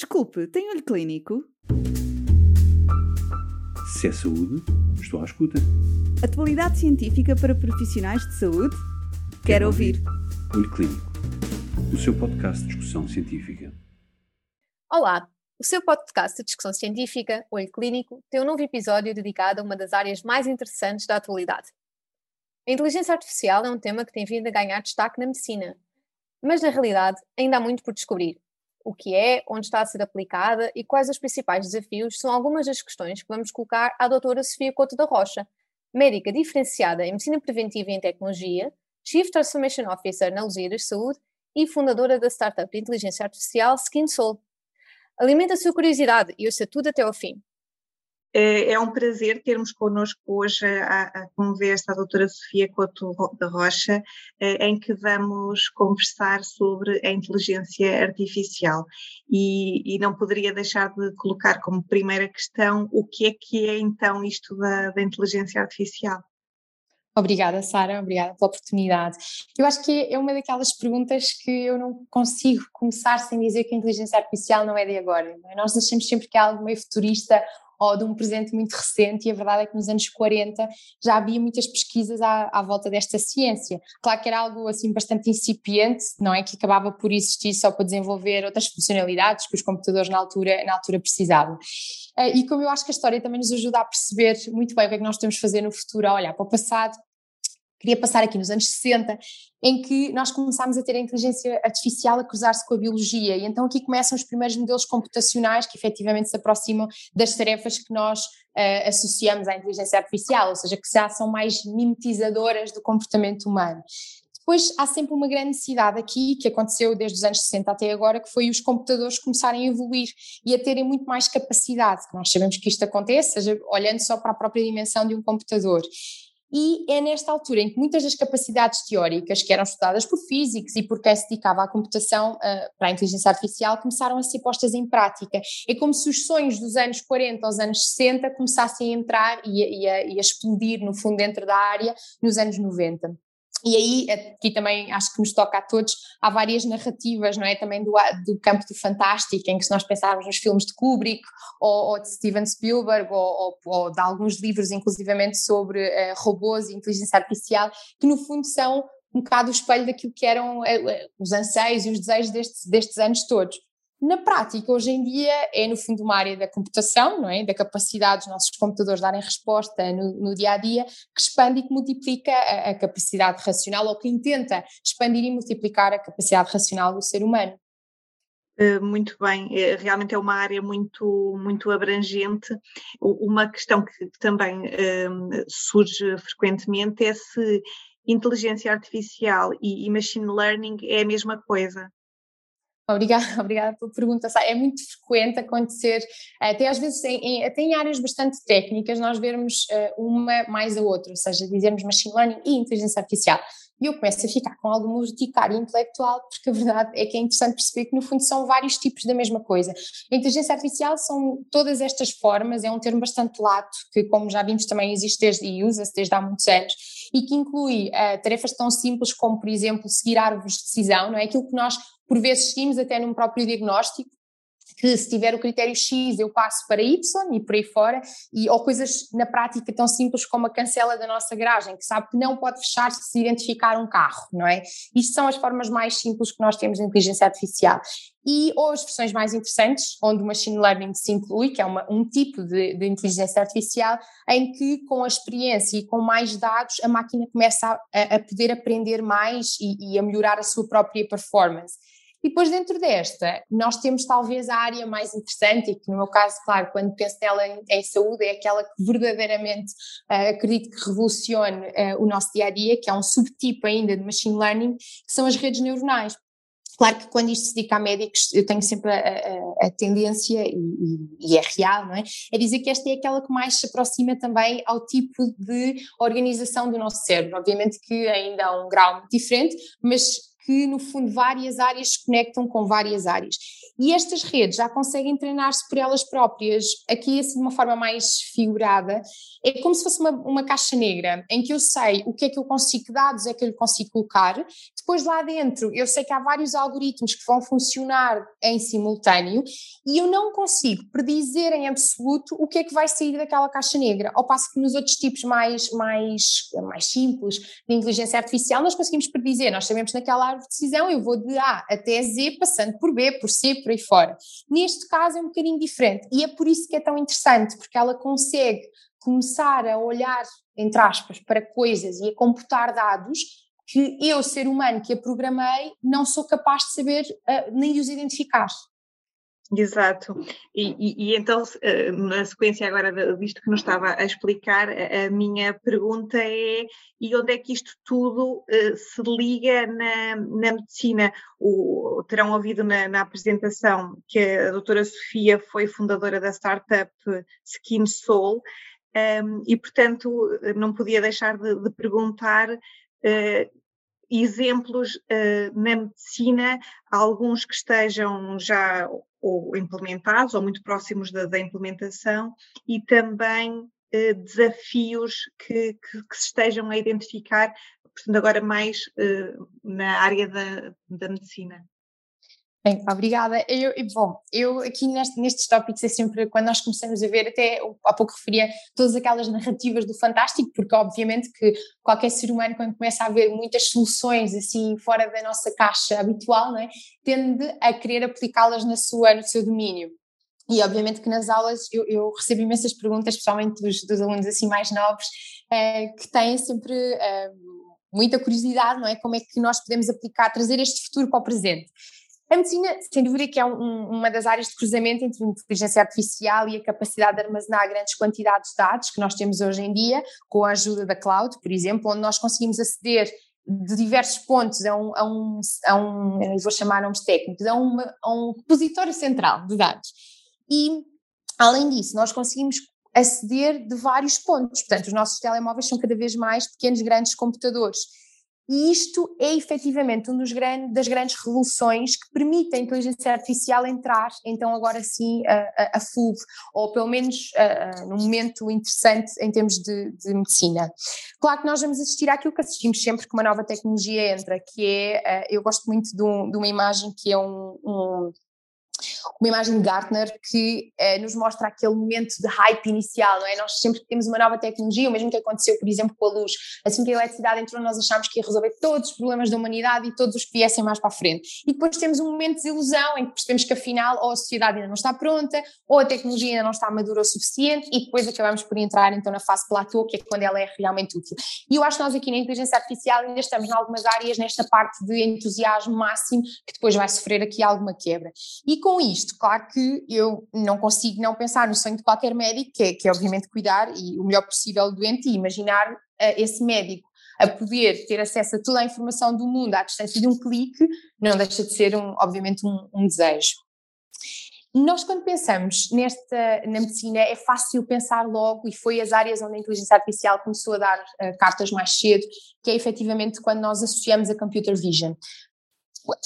Desculpe, tem olho clínico? Se é saúde, estou à escuta. Atualidade científica para profissionais de saúde? Quero, Quero ouvir. ouvir. Olho Clínico, o seu podcast de discussão científica. Olá, o seu podcast de discussão científica, Olho Clínico, tem um novo episódio dedicado a uma das áreas mais interessantes da atualidade. A inteligência artificial é um tema que tem vindo a ganhar destaque na medicina, mas na realidade ainda há muito por descobrir o que é, onde está a ser aplicada e quais os principais desafios são algumas das questões que vamos colocar à doutora Sofia Couto da Rocha, médica diferenciada em Medicina Preventiva e em Tecnologia, Chief Transformation Officer na Lusíadas Saúde e fundadora da startup de inteligência artificial SkinSoul. Alimenta a sua curiosidade e ouça tudo até ao fim. É, é um prazer termos connosco hoje a, a conversa a doutora Sofia Couto da Rocha, eh, em que vamos conversar sobre a inteligência artificial. E, e, não poderia deixar de colocar como primeira questão o que é que é então isto da, da inteligência artificial. Obrigada, Sara, obrigada pela oportunidade. Eu acho que é uma daquelas perguntas que eu não consigo começar sem dizer que a inteligência artificial não é de agora. É? Nós achamos sempre que é algo meio futurista ou de um presente muito recente, e a verdade é que nos anos 40 já havia muitas pesquisas à, à volta desta ciência. Claro que era algo assim bastante incipiente, não é? Que acabava por existir só para desenvolver outras funcionalidades que os computadores na altura, na altura precisavam. Eh, e como eu acho que a história também nos ajuda a perceber muito bem o que é que nós de fazer no futuro, a olhar para o passado queria passar aqui nos anos 60, em que nós começámos a ter a inteligência artificial a cruzar-se com a biologia, e então aqui começam os primeiros modelos computacionais que efetivamente se aproximam das tarefas que nós uh, associamos à inteligência artificial, ou seja, que já são mais mimetizadoras do comportamento humano. Depois há sempre uma grande necessidade aqui, que aconteceu desde os anos 60 até agora, que foi os computadores começarem a evoluir e a terem muito mais capacidade. Nós sabemos que isto acontece, seja, olhando só para a própria dimensão de um computador. E é nesta altura em que muitas das capacidades teóricas que eram estudadas por físicos e por quem se dedicava à computação uh, para a inteligência artificial começaram a ser postas em prática. É como se os sonhos dos anos 40 aos anos 60 começassem a entrar e a, e a, e a explodir, no fundo, dentro da área nos anos 90. E aí, aqui também acho que nos toca a todos, há várias narrativas, não é? Também do, do campo do fantástico, em que se nós pensarmos nos filmes de Kubrick ou, ou de Steven Spielberg ou, ou, ou, de alguns livros, inclusivamente, sobre uh, robôs e inteligência artificial, que no fundo são um bocado o espelho daquilo que eram uh, os anseios e os desejos destes, destes anos todos. Na prática, hoje em dia, é no fundo uma área da computação, não é? da capacidade dos nossos computadores darem resposta no, no dia a dia, que expande e que multiplica a, a, capacidade racional, ou que intenta expandir e multiplicar a capacidade racional do ser humano. Eh, muito bem, eh, realmente é uma área muito, muito abrangente. Uma questão que também um, surge frequentemente é se inteligência artificial e, e machine learning é a mesma coisa. Obrigada, obrigada pela pergunta. É muito frequente acontecer, até às vezes em, até em áreas bastante técnicas, nós vermos eh, uma mais a outra, ou seja, dizermos machine learning e inteligência artificial. E eu começo a ficar com alguma urticária intelectual, porque a verdade é que é interessante perceber que, no fundo, são vários tipos da mesma coisa. A inteligência artificial são todas estas formas, é um termo bastante lato, que, como já vimos, também existe desde, e usa-se desde há muitos anos, e que inclui uh, tarefas tão simples como, por exemplo, seguir árvores de decisão, não é? Aquilo que nós por vezes seguimos até num próprio diagnóstico, que se tiver o critério X eu passo para Y e por aí fora, e, ou coisas na prática tão simples como a cancela da nossa garagem, que sabe que não pode fechar se se identificar um carro, não é? Isto são as formas mais simples que nós temos de inteligência artificial. E ou as versões mais interessantes, onde o machine learning se inclui, que é uma, um tipo de, de, inteligência artificial, em que com a experiência e com mais dados a máquina começa a, a poder aprender mais e, e a melhorar a sua própria performance. E depois, dentro desta, nós temos talvez a área mais interessante, e que no meu caso, claro, quando penso nela em, saúde, é aquela que verdadeiramente uh, acredito que revolucione uh, o nosso dia a dia, que é um subtipo ainda de machine learning, que são as redes neuronais. Claro que quando isto se dedica a médicos, eu tenho sempre a, a, a tendência, e, e, é real, não é? É dizer que esta é aquela que mais se aproxima também ao tipo de organização do nosso cérebro. Obviamente que ainda há um grau muito diferente, mas que, no fundo, várias áreas se conectam com várias áreas. E estas redes já conseguem treinar-se por elas próprias. Aqui, assim, de uma forma mais figurada, é como se fosse uma, uma caixa negra, em que eu sei o que é que eu consigo, que dados é que eu lhe consigo colocar, depois lá dentro eu sei que há vários algoritmos que vão funcionar em simultâneo e eu não consigo predizer em absoluto o que é que vai sair daquela caixa negra, ao passo que nos outros tipos mais, mais, mais simples de inteligência artificial nós conseguimos predizer, nós sabemos naquela árvore de decisão eu vou de A até Z passando por B, por C, por aí fora. Neste caso é um bocadinho diferente e é por isso que é tão interessante, porque ela consegue começar a olhar, entre aspas, para coisas e a computar dados que eu, ser humano que a programei, não sou capaz de saber uh, nem de os identificar. Exato. E, e, e, então, eh, na sequência agora disto que nos estava a explicar, a minha pergunta é: e onde é que isto tudo uh, se liga na, na medicina? O, terão ouvido na, na, apresentação que a doutora Sofia foi fundadora da startup Skin Soul, um, ehm, e portanto não podia deixar de, de perguntar. Uh, exemplos uh, na medicina, alguns que estejam já ou implementados ou muito próximos da, da implementação e também uh, desafios que, que, que, se estejam a identificar, portanto agora mais uh, na área da, da medicina. Bem, obrigada. Eu, bom, eu aqui neste, nestes tópicos é sempre quando nós começamos a ver, até há pouco referia todas aquelas narrativas do fantástico, porque obviamente que qualquer ser humano, quando começa a ver muitas soluções assim fora da nossa caixa habitual, é, tende a querer aplicá-las na sua, no seu domínio. E obviamente que nas aulas eu, eu recebo imensas perguntas, especialmente dos, dos alunos assim mais novos, eh, que têm sempre. Eh, muita curiosidade, não é? Como é que nós podemos aplicar, trazer este futuro para o presente. A medicina, sem dúvida, que é um, uma das áreas de cruzamento entre a inteligência artificial e a capacidade de armazenar grandes quantidades de dados que nós temos hoje em dia, com a ajuda da cloud, por exemplo, onde nós conseguimos aceder de diversos pontos a um, a um, a um vou chamar nomes técnicos, a, uma, a um repositório central de dados. E, além disso, nós conseguimos aceder de vários pontos. Portanto, os nossos telemóveis são cada vez mais pequenos, grandes computadores. E isto é efetivamente uma das grandes revoluções que permite a inteligência artificial entrar, então agora sim, a, a, a full, ou pelo menos a, num momento interessante em termos de, de, medicina. Claro que nós vamos assistir àquilo que assistimos sempre que uma nova tecnologia entra, que é, eu gosto muito de, um, de uma imagem que é um, um uma imagem de Gartner que eh, nos mostra aquele momento de hype inicial, não é? Nós sempre temos uma nova tecnologia, o mesmo que aconteceu, por exemplo, com a luz, assim que a eletricidade entrou, nós achámos que ia resolver todos os problemas da humanidade e todos os que viessem mais para a frente. E depois temos um momento de desilusão em que percebemos que afinal ou a sociedade ainda não está pronta, ou a tecnologia ainda não está madura o suficiente, e depois acabamos por entrar então na fase platô, que é quando ela é realmente útil. E eu acho que nós aqui na inteligência artificial ainda estamos em algumas áreas nesta parte de entusiasmo máximo, que depois vai sofrer aqui alguma quebra. E com com isto, claro que eu não consigo não pensar no sonho de qualquer médico, que é, que é obviamente cuidar e o melhor possível do doente e imaginar uh, esse médico a poder ter acesso a toda a informação do mundo à distância de um clique, não deixa de ser, um, obviamente, um, um desejo. Nós, quando pensamos nesta, na medicina, é fácil pensar logo, e foi as áreas onde a inteligência artificial começou a dar uh, cartas mais cedo, que é efetivamente quando nós associamos a computer vision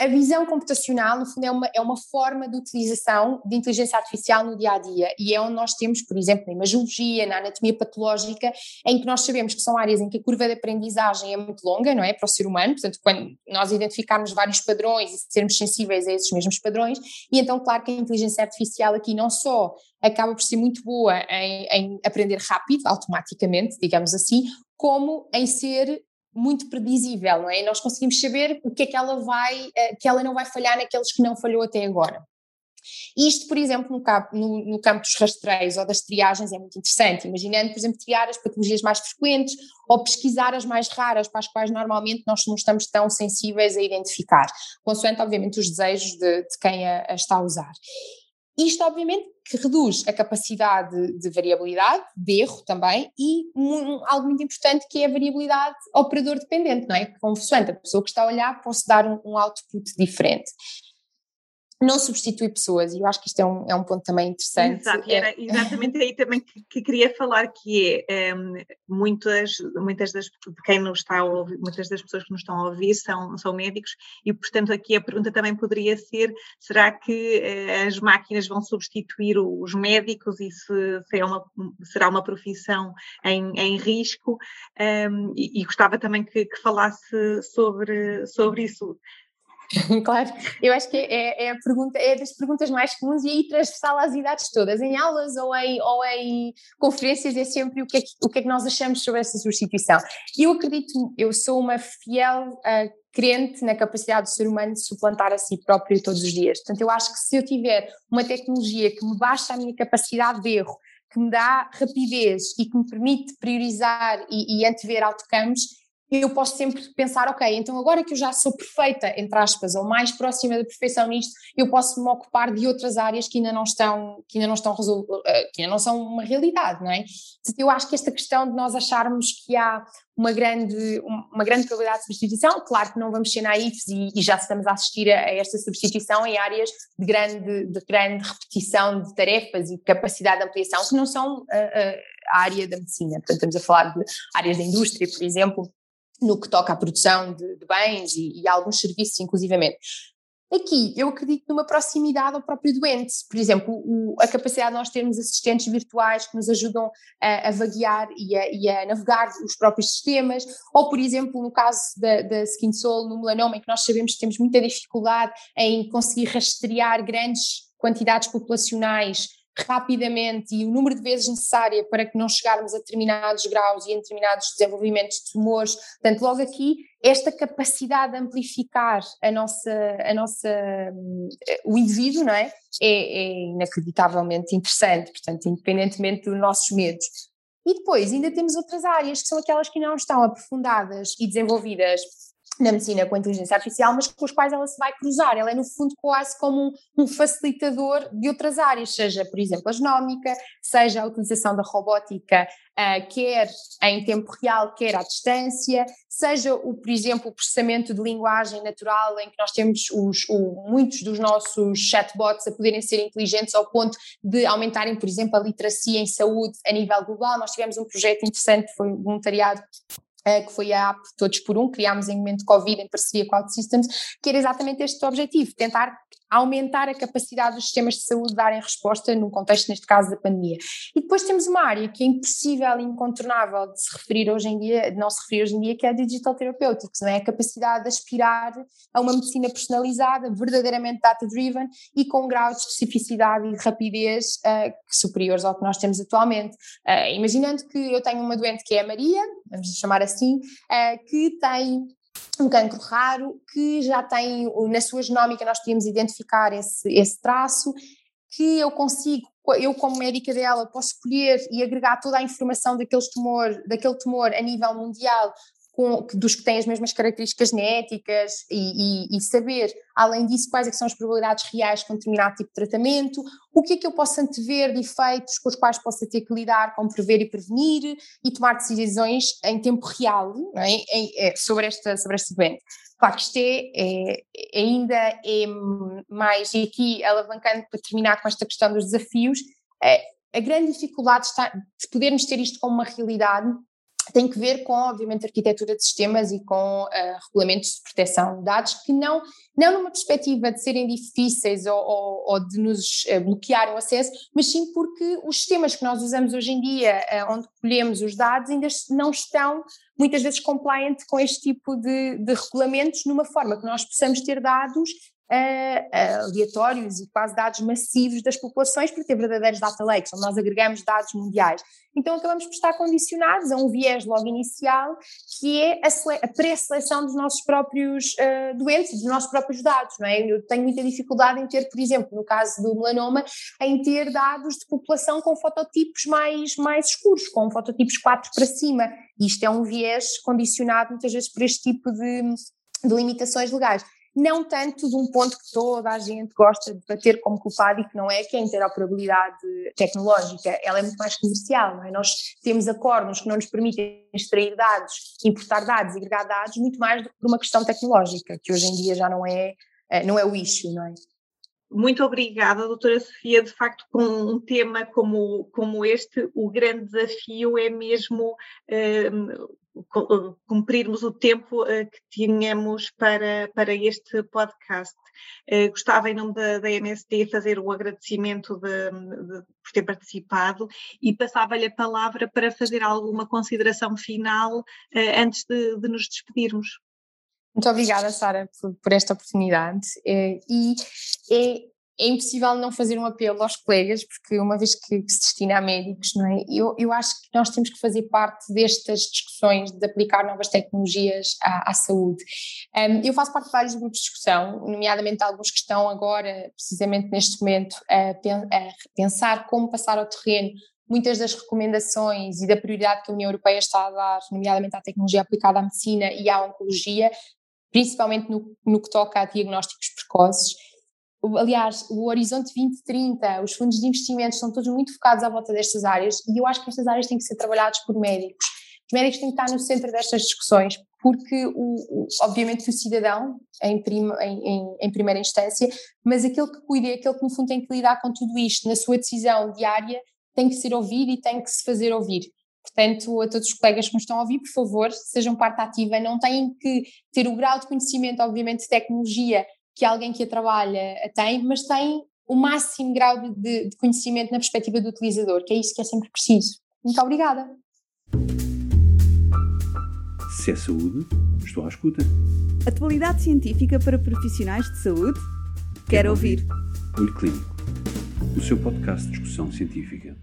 a visão computacional, no fundo, é uma, é uma forma de utilização de inteligência artificial no dia a dia e é onde nós temos, por exemplo, na imagiologia, na anatomia patológica, em que nós sabemos que são áreas em que a curva de aprendizagem é muito longa, não é? Para o ser humano, portanto, quando nós identificarmos vários padrões e sermos sensíveis a esses mesmos padrões, e então, claro que a inteligência artificial aqui não só acaba por ser muito boa em, em aprender rápido, automaticamente, digamos assim, como em ser muito predizível, não é? E nós conseguimos saber o que é que ela vai, eh, que ela não vai falhar naqueles que não falhou até agora. Isto, por exemplo, no campo, no, no campo, dos rastreios ou das triagens é muito interessante, imaginando, por exemplo, triar as patologias mais frequentes ou pesquisar as mais raras, para as quais normalmente nós não estamos tão sensíveis a identificar, consoante, obviamente, os desejos de, de quem a, a está a usar. Isto, obviamente, que reduz a capacidade de variabilidade, de erro também, e algo muito importante que é a variabilidade operador dependente, não é? Consoante a pessoa que está a olhar, posso dar um, um output diferente. Não substitui pessoas, e eu acho que isto é um, é um ponto também interessante. Exato, era é exatamente aí também que, que, queria falar, que é um, muitas, muitas das quem nos está a ouvir, muitas das pessoas que nos estão a ouvir são, são médicos, e portanto aqui a pergunta também poderia ser: será que uh, as máquinas vão substituir os médicos e se, se é uma, será uma profissão em, em risco? Um, e, e, gostava também que, que falasse sobre, sobre isso. Claro, eu acho que é, é, a pergunta, é das perguntas mais comuns e aí transversal às idades todas, em aulas ou em, ou em conferências, é sempre o que, é que, o que é que nós achamos sobre essa substituição. Eu acredito, eu sou uma fiel uh, crente na capacidade do ser humano de suplantar a si próprio todos os dias. Portanto, eu acho que se eu tiver uma tecnologia que me baixa a minha capacidade de erro, que me dá rapidez e que me permite priorizar e, e antever outcomes, eu posso sempre pensar, ok, então agora que eu já sou perfeita, entre aspas, ou mais próxima da perfeição nisto, eu posso me ocupar de outras áreas que ainda não estão, que ainda não estão eh, que ainda não são uma realidade, não é? Eu acho que esta questão de nós acharmos que há uma grande, uma grande probabilidade de substituição, claro que não vamos ser naifes e, e já estamos a assistir a, a, esta substituição em áreas de grande, de grande repetição de tarefas e capacidade de ampliação que não são a, eh, eh, a área da medicina, portanto estamos a falar de áreas da indústria, por exemplo, no que toca à produção de, de bens e, e, alguns serviços, inclusivamente. Aqui, eu acredito numa proximidade ao próprio doente. Por exemplo, o, a capacidade de nós termos assistentes virtuais que nos ajudam a, a vaguear e a, e a, navegar os próprios sistemas, ou, por exemplo, no caso da, da Skin Soul, no melanoma, em que nós sabemos que temos muita dificuldade em conseguir rastrear grandes quantidades populacionais rapidamente e o número de vezes necessária para que não chegarmos a determinados graus e em determinados desenvolvimentos de tumores. Portanto, logo aqui, esta capacidade de amplificar a nossa, a nossa, o indivíduo, não é? É, é inacreditavelmente interessante, portanto, independentemente dos nossos medos. E depois ainda temos outras áreas que são aquelas que não estão aprofundadas e desenvolvidas na medicina com a inteligência artificial, mas com os quais ela se vai cruzar. Ela é, no fundo, quase como um, facilitador de outras áreas, seja, por exemplo, a genómica, seja a utilização da robótica, uh, quer em tempo real, quer à distância, seja, o, por exemplo, o processamento de linguagem natural, em que nós temos os, o, muitos dos nossos chatbots a poderem ser inteligentes ao ponto de aumentarem, por exemplo, a literacia em saúde a nível global. Nós tivemos um projeto interessante, foi voluntariado que foi a app Todos por Um, criámos em momento de Covid em parceria com a OutSystems, que era exatamente este objetivo, tentar aumentar a capacidade dos sistemas de saúde de darem resposta num contexto, neste caso, da pandemia. E depois temos uma área que é impossível e incontornável de se referir hoje em dia, de não se referir hoje em dia, que é a Digital Therapeutics, não é? A capacidade de aspirar a uma medicina personalizada, verdadeiramente data-driven e com um grau de especificidade e de rapidez uh, superiores ao que nós temos atualmente. Uh, imaginando que eu tenho uma doente que é a Maria, vamos chamar assim, uh, que tem um cancro raro que já tem, na sua genómica nós podíamos identificar esse, esse traço, que eu consigo, eu como médica dela, posso escolher e agregar toda a informação daquele tumor, daquele tumor a nível mundial, com, dos que têm as mesmas características genéticas e, e, e, saber, além disso, quais é são as probabilidades reais com determinado tipo de tratamento, o que é que eu posso antever de efeitos com os quais possa ter que lidar, como prever e prevenir e tomar decisões em tempo real é? em, é, sobre, esta, sobre este doente. Claro que isto é, é, ainda é mais, e aqui alavancando para terminar com esta questão dos desafios, é, a grande dificuldade está, de podermos ter isto como uma realidade tem que ver com, obviamente, arquitetura de sistemas e com uh, regulamentos de proteção de dados que não, não numa perspectiva de serem difíceis ou, ou, ou de nos uh, bloquear o acesso, mas sim porque os sistemas que nós usamos hoje em dia, uh, onde colhemos os dados, ainda não estão muitas vezes compliant com este tipo de, de regulamentos, numa forma que nós possamos ter dados uh, aleatórios e quase dados massivos das populações para ter verdadeiros data lakes, onde nós agregamos dados mundiais. Então acabamos por estar condicionados a um viés logo inicial, que é a, a pré-seleção dos nossos próprios uh, doentes, dos nossos próprios dados, não é? Eu tenho muita dificuldade em ter, por exemplo, no caso do melanoma, em ter dados de população com fototipos mais, mais escuros, com fototipos 4 para cima. Isto é um viés condicionado muitas vezes por este tipo de, de limitações legais não tanto de um ponto que toda a gente gosta de bater como culpado e que não é, que é a interoperabilidade tecnológica, ela é muito mais comercial, não é? Nós temos acordos que não nos permitem extrair dados, importar dados, agregar dados, muito mais do que por uma questão tecnológica, que hoje em dia já não é, eh, não é o issue, não é? Muito obrigada, doutora Sofia. De facto, com um tema como, como este, o grande desafio é mesmo cumprirmos o tempo que tínhamos para, para este podcast. Gostava, em nome da, da MSD, fazer o agradecimento de, de, por ter participado e passava-lhe a palavra para fazer alguma consideração final antes de, de nos despedirmos. Muito obrigada, Sara, por, por, esta oportunidade. Eh, e é, é, impossível não fazer um apelo aos colegas, porque uma vez que, que, se destina a médicos, não é? Eu, eu acho que nós temos que fazer parte destas discussões de aplicar novas tecnologias à, à saúde. Um, eu faço parte de vários grupos de discussão, nomeadamente alguns que estão agora, precisamente neste momento, a, a pensar como passar ao terreno muitas das recomendações e da prioridade que a União Europeia está a dar, nomeadamente à tecnologia aplicada à medicina e à oncologia, principalmente no, no que toca a diagnósticos precoces. Aliás, o Horizonte 2030, os fundos de investimento estão todos muito focados à volta destas áreas e eu acho que estas áreas têm que ser trabalhadas por médicos. Os médicos têm que estar no centro destas discussões, porque, o, o obviamente, o cidadão, em, prima, em, em, em, primeira instância, mas aquele que cuida, aquele que, no fundo, tem que lidar com tudo isto na sua decisão diária, tem que ser ouvido e tem que se fazer ouvir. Portanto, a todos os colegas que me estão a ouvir, por favor, sejam parte ativa, não têm que ter o grau de conhecimento, obviamente, de tecnologia que alguém que a trabalha tem, mas têm o máximo grau de, de conhecimento na perspectiva do utilizador, que é isso que é sempre preciso. Muito obrigada. Se é saúde, estou à escuta. Atualidade científica para profissionais de saúde? Quero, Quero ouvir. ouvir. Olho Clínico, o seu podcast de discussão científica.